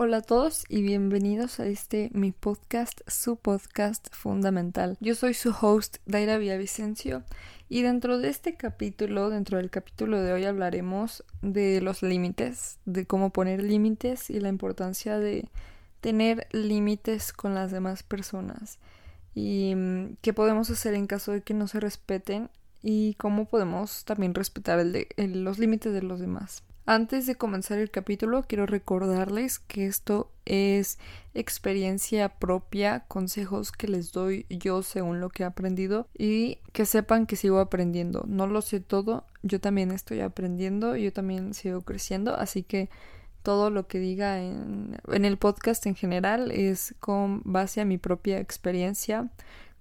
Hola a todos y bienvenidos a este mi podcast, su podcast fundamental. Yo soy su host Daira Villavicencio y dentro de este capítulo, dentro del capítulo de hoy hablaremos de los límites, de cómo poner límites y la importancia de tener límites con las demás personas y mm, qué podemos hacer en caso de que no se respeten y cómo podemos también respetar los límites de los demás. Antes de comenzar el capítulo, quiero recordarles que esto es experiencia propia, consejos que les doy yo según lo que he aprendido y que sepan que sigo aprendiendo. No lo sé todo, yo también estoy aprendiendo, yo también sigo creciendo, así que todo lo que diga en, en el podcast en general es con base a mi propia experiencia,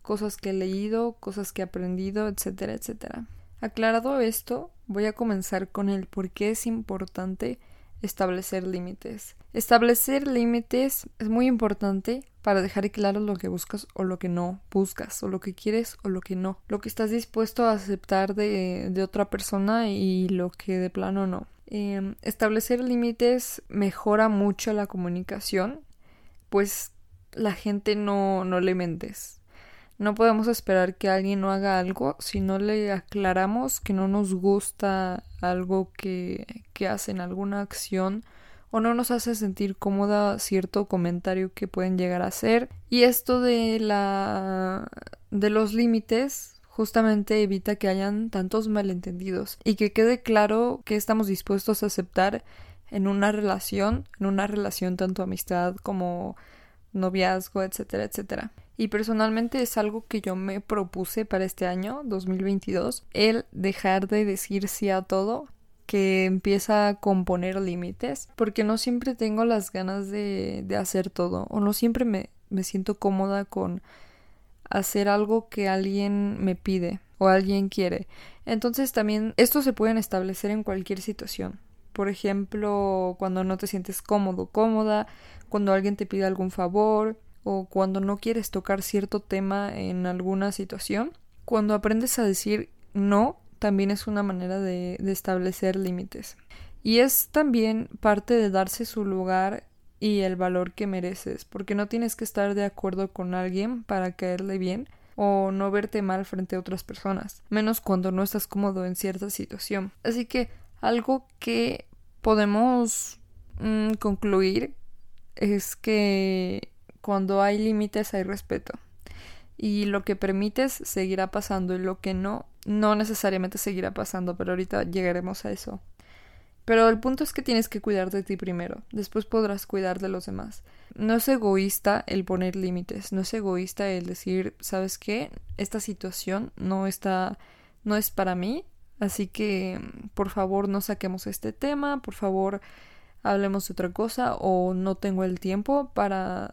cosas que he leído, cosas que he aprendido, etcétera, etcétera. Aclarado esto, voy a comenzar con el por qué es importante establecer límites. Establecer límites es muy importante para dejar claro lo que buscas o lo que no buscas, o lo que quieres o lo que no, lo que estás dispuesto a aceptar de, otra persona y lo que de plano no. Em, establecer límites mejora mucho la comunicación, pues la gente no, no le mentes. No podemos esperar que alguien no haga algo si no le aclaramos que no nos gusta algo que, que hacen, alguna acción o no nos hace sentir cómoda cierto comentario que pueden llegar a hacer. Y esto de la de los límites justamente evita que hayan tantos malentendidos y que quede claro que estamos dispuestos a aceptar en una relación, en una relación tanto amistad como noviazgo, etcétera, etcétera. Y personalmente es algo que yo me propuse para este año, 2022, el dejar de decir sí a todo, que empieza a componer límites, porque no siempre tengo las ganas de, de hacer todo, o no siempre me, me siento cómoda con hacer algo que alguien me pide o alguien quiere. Entonces también esto se pueden establecer en cualquier situación. Por ejemplo, cuando no te sientes cómodo, cómoda, cuando alguien te pide algún favor, o cuando no quieres tocar cierto tema en alguna situación. Cuando aprendes a decir no, también es una manera de, establecer límites. Y es también parte de darse su lugar y el valor que mereces, porque no tienes que estar de acuerdo con alguien para caerle bien o no verte mal frente a otras personas, menos cuando no estás cómodo en cierta situación. Así que algo que podemos mm, concluir es que cuando hay límites hay respeto. Y lo que permites seguirá pasando y lo que no, no necesariamente seguirá pasando, pero ahorita llegaremos a eso. Pero el punto es que tienes que cuidar de ti primero, después podrás cuidar de los demás. No es egoísta el poner límites, no es egoísta el decir, ¿sabes qué? Esta situación no está, no es para mí, así que por favor no saquemos este tema, por favor hablemos de otra cosa o no tengo el tiempo para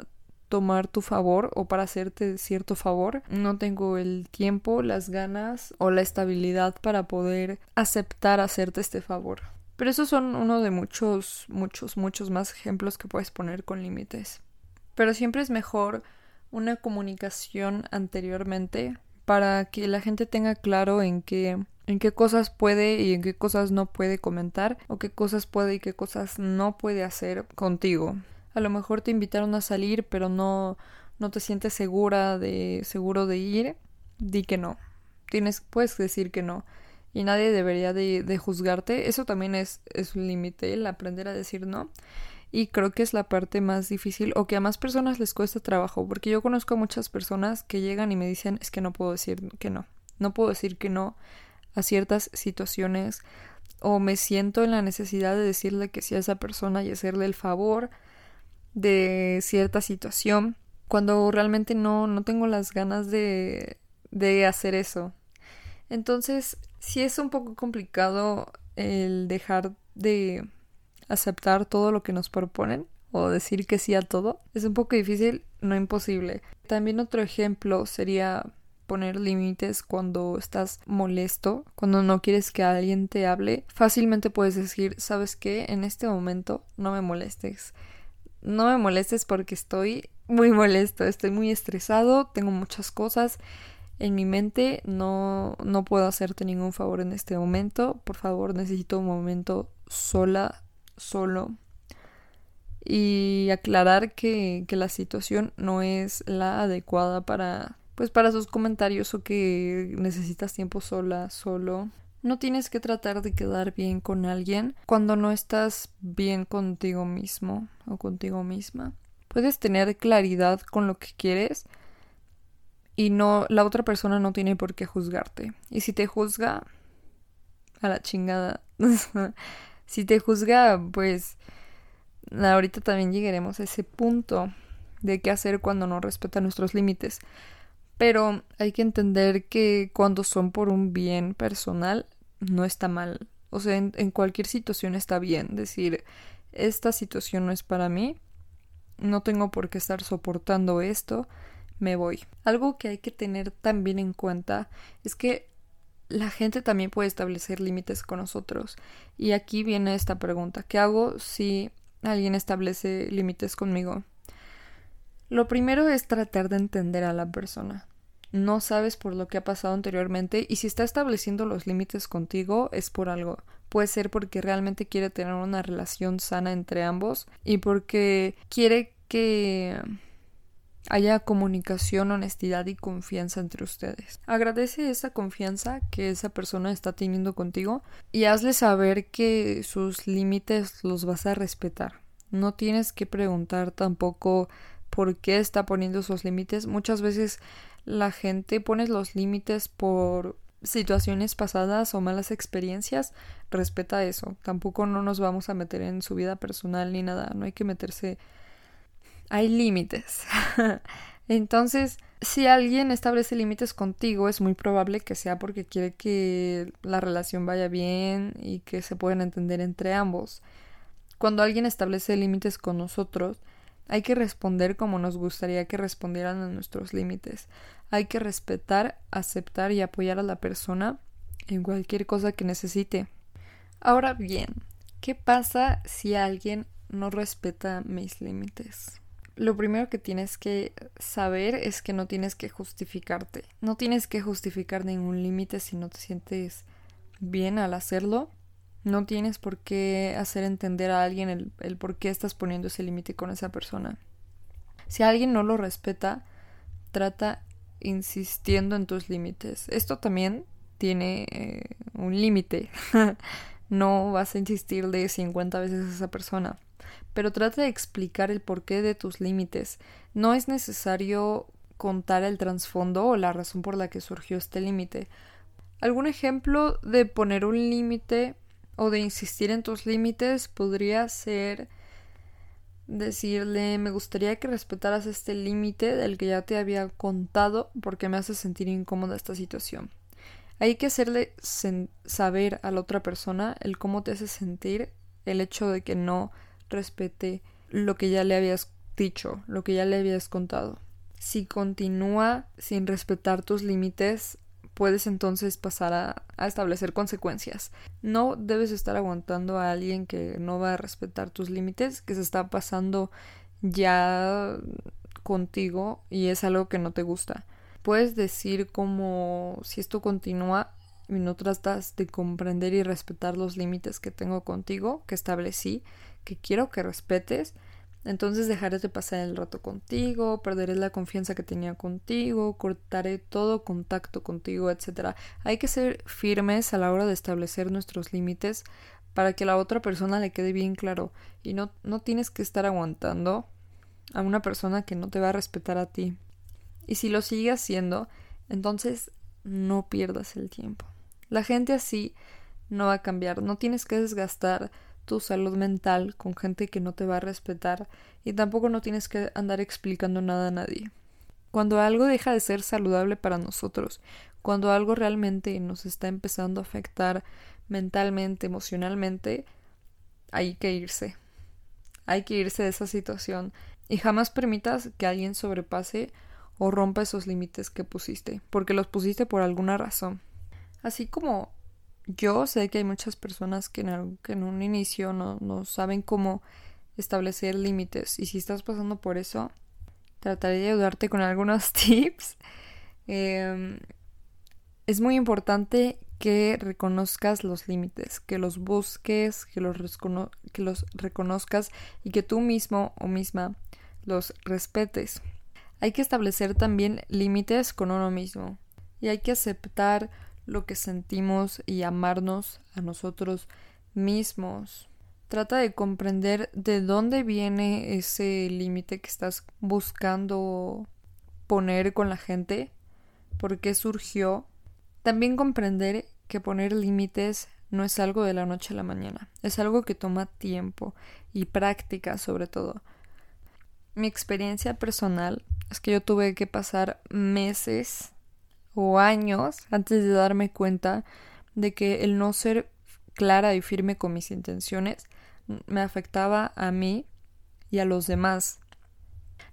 tomar tu favor o para hacerte cierto favor. No tengo el tiempo, las ganas o la estabilidad para poder aceptar hacerte este favor. Pero esos son uno de muchos, muchos, muchos más ejemplos que puedes poner con límites. Pero siempre es mejor una comunicación anteriormente para que la gente tenga claro en qué en qué cosas puede y en qué cosas no puede comentar o qué cosas puede y qué cosas no puede hacer contigo a lo mejor te invitaron a salir, pero no, no te sientes segura de, seguro de ir, di que no. Tienes, puedes decir que no. Y nadie debería de, de juzgarte. Eso también es, es un límite, el aprender a decir no. Y creo que es la parte más difícil o que a más personas les cuesta trabajo. Porque yo conozco a muchas personas que llegan y me dicen es que no puedo decir que no. No puedo decir que no a ciertas situaciones. O me siento en la necesidad de decirle que sí a esa persona y hacerle el favor de cierta situación cuando realmente no, no tengo las ganas de, de hacer eso. Entonces, sí es un poco complicado el dejar de aceptar todo lo que nos proponen o decir que sí a todo. Es un poco difícil, no imposible. También otro ejemplo sería poner límites cuando estás molesto, cuando no quieres que alguien te hable. Fácilmente puedes decir, ¿sabes qué? En este momento no me molestes no me molestes porque estoy muy molesto, estoy muy estresado, tengo muchas cosas en mi mente, no, no puedo hacerte ningún favor en este momento, por favor necesito un momento sola, solo. y aclarar que, que la situación no es la adecuada para pues para sus comentarios o que necesitas tiempo sola, solo. No tienes que tratar de quedar bien con alguien cuando no estás bien contigo mismo o contigo misma. Puedes tener claridad con lo que quieres y no la otra persona no tiene por qué juzgarte. Y si te juzga a la chingada. si te juzga, pues ahorita también llegaremos a ese punto de qué hacer cuando no respeta nuestros límites. Pero hay que entender que cuando son por un bien personal, no está mal. O sea, en, cualquier situación está bien decir, esta situación no es para mí, no tengo por qué estar soportando esto, me voy. Algo que hay que tener también en cuenta es que la gente también puede establecer límites con nosotros. Y aquí viene esta pregunta, ¿qué hago si alguien establece límites conmigo? Lo primero es tratar de entender a la persona. No sabes por lo que ha pasado anteriormente y si está estableciendo los límites contigo es por algo. Puede ser porque realmente quiere tener una relación sana entre ambos y porque quiere que haya comunicación, honestidad y confianza entre ustedes. Agradece esa confianza que esa persona está teniendo contigo y hazle saber que sus límites los vas a respetar. No tienes que preguntar tampoco por qué está poniendo esos límites. Muchas veces la gente pone los límites por situaciones pasadas o malas experiencias, respeta eso. Tampoco no nos vamos a meter en su vida personal ni nada, no hay que meterse. Hay límites. Entonces, si alguien establece límites contigo, es muy probable que sea porque quiere que la relación vaya bien y que se puedan entender entre ambos. Cuando alguien establece límites con nosotros, hay que responder como nos gustaría que respondieran a nuestros límites. Hay que respetar, aceptar y apoyar a la persona en cualquier cosa que necesite. Ahora bien, ¿qué pasa si alguien no respeta mis límites? Lo primero que tienes que saber es que no tienes que justificarte. No tienes que justificar ningún límite si no te sientes bien al hacerlo. No tienes por qué hacer entender a alguien el, por qué estás poniendo ese límite con esa persona. Si alguien no lo respeta, trata insistiendo en tus límites. Esto también tiene eh, un límite. no vas a insistir de 50 veces a esa persona. Pero trata de explicar el porqué de tus límites. No es necesario contar el trasfondo o la razón por la que surgió este límite. Algún ejemplo de poner un límite o de insistir en tus límites podría ser decirle me gustaría que respetaras este límite del que ya te había contado porque me hace sentir incómoda esta situación. Hay que hacerle saber a la otra persona el cómo te hace sentir el hecho de que no respete lo que ya le habías dicho, lo que ya le habías contado. Si continúa sin respetar tus límites, puedes entonces pasar a, establecer consecuencias. No debes estar aguantando a alguien que no va a respetar tus límites, que se está pasando ya contigo y es algo que no te gusta. Puedes decir como si esto continúa y no tratas de comprender y respetar los límites que tengo contigo, que establecí, que quiero que respetes, entonces dejaré de pasar el rato contigo, perderé la confianza que tenía contigo, cortaré todo contacto contigo, etc. Hay que ser firmes a la hora de establecer nuestros límites para que a la otra persona le quede bien claro y no, no tienes que estar aguantando a una persona que no te va a respetar a ti. Y si lo sigue haciendo, entonces no pierdas el tiempo. La gente así no va a cambiar, no tienes que desgastar tu salud mental con gente que no te va a respetar y tampoco no tienes que andar explicando nada a nadie. Cuando algo deja de ser saludable para nosotros, cuando algo realmente nos está empezando a afectar mentalmente, emocionalmente, hay que irse. Hay que irse de esa situación y jamás permitas que alguien sobrepase o rompa esos límites que pusiste, porque los pusiste por alguna razón. Así como yo sé que hay muchas personas que en, un inicio no, saben cómo establecer límites y si estás pasando por eso, trataré de ayudarte con algunos tips. Em, es muy importante que reconozcas los límites, que los busques, que los, que los reconozcas y que tú mismo o misma los respetes. Hay que establecer también límites con uno mismo y hay que aceptar lo que sentimos y amarnos a nosotros mismos. Trata de comprender de dónde viene ese límite que estás buscando poner con la gente, por qué surgió. También comprender que poner límites no es algo de la noche a la mañana, es algo que toma tiempo y práctica sobre todo. Mi experiencia personal es que yo tuve que pasar meses o años antes de darme cuenta de que el no ser clara y firme con mis intenciones me afectaba a mí y a los demás.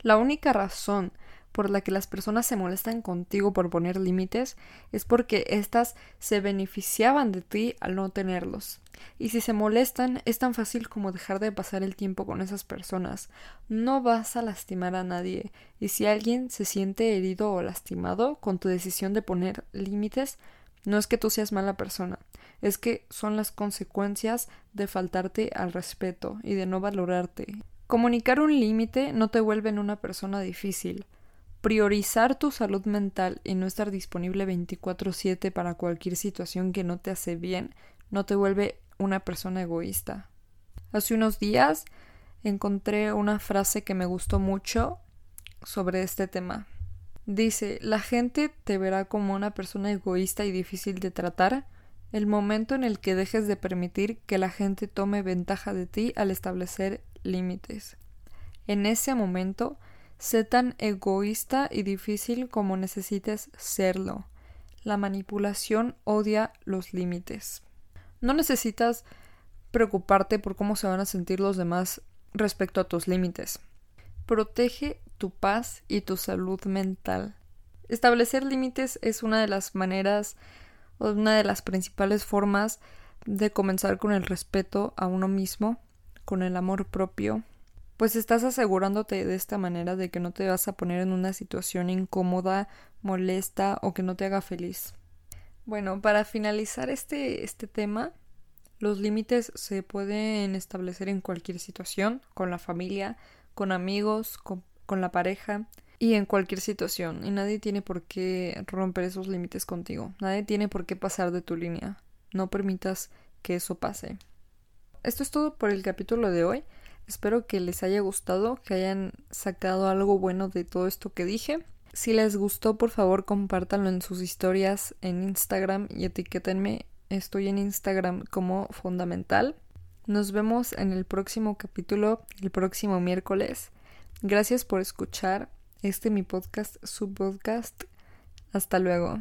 La única razón por la que las personas se molestan contigo por poner límites es porque éstas se beneficiaban de ti al no tenerlos. Y si se molestan, es tan fácil como dejar de pasar el tiempo con esas personas. No vas a lastimar a nadie. Y si alguien se siente herido o lastimado con tu decisión de poner límites, no es que tú seas mala persona, es que son las consecuencias de faltarte al respeto y de no valorarte. Comunicar un límite no te vuelve en una persona difícil. Priorizar tu salud mental y no estar disponible 24/7 para cualquier situación que no te hace bien no te vuelve una persona egoísta. Hace unos días encontré una frase que me gustó mucho sobre este tema. Dice, la gente te verá como una persona egoísta y difícil de tratar el momento en el que dejes de permitir que la gente tome ventaja de ti al establecer límites. En ese momento Sé tan egoísta y difícil como necesites serlo. La manipulación odia los límites. No necesitas preocuparte por cómo se van a sentir los demás respecto a tus límites. Protege tu paz y tu salud mental. Establecer límites es una de las maneras una de las principales formas de comenzar con el respeto a uno mismo, con el amor propio pues estás asegurándote de esta manera de que no te vas a poner en una situación incómoda, molesta o que no te haga feliz. Bueno, para finalizar este, este tema, los límites se pueden establecer en cualquier situación, con la familia, con amigos, con, con la pareja y en cualquier situación. Y nadie tiene por qué romper esos límites contigo. Nadie tiene por qué pasar de tu línea. No permitas que eso pase. Esto es todo por el capítulo de hoy. Espero que les haya gustado, que hayan sacado algo bueno de todo esto que dije. Si les gustó, por favor, compártanlo en sus historias en Instagram y etiquétenme. Estoy en Instagram como fundamental. Nos vemos en el próximo capítulo, el próximo miércoles. Gracias por escuchar este mi podcast, su podcast. Hasta luego.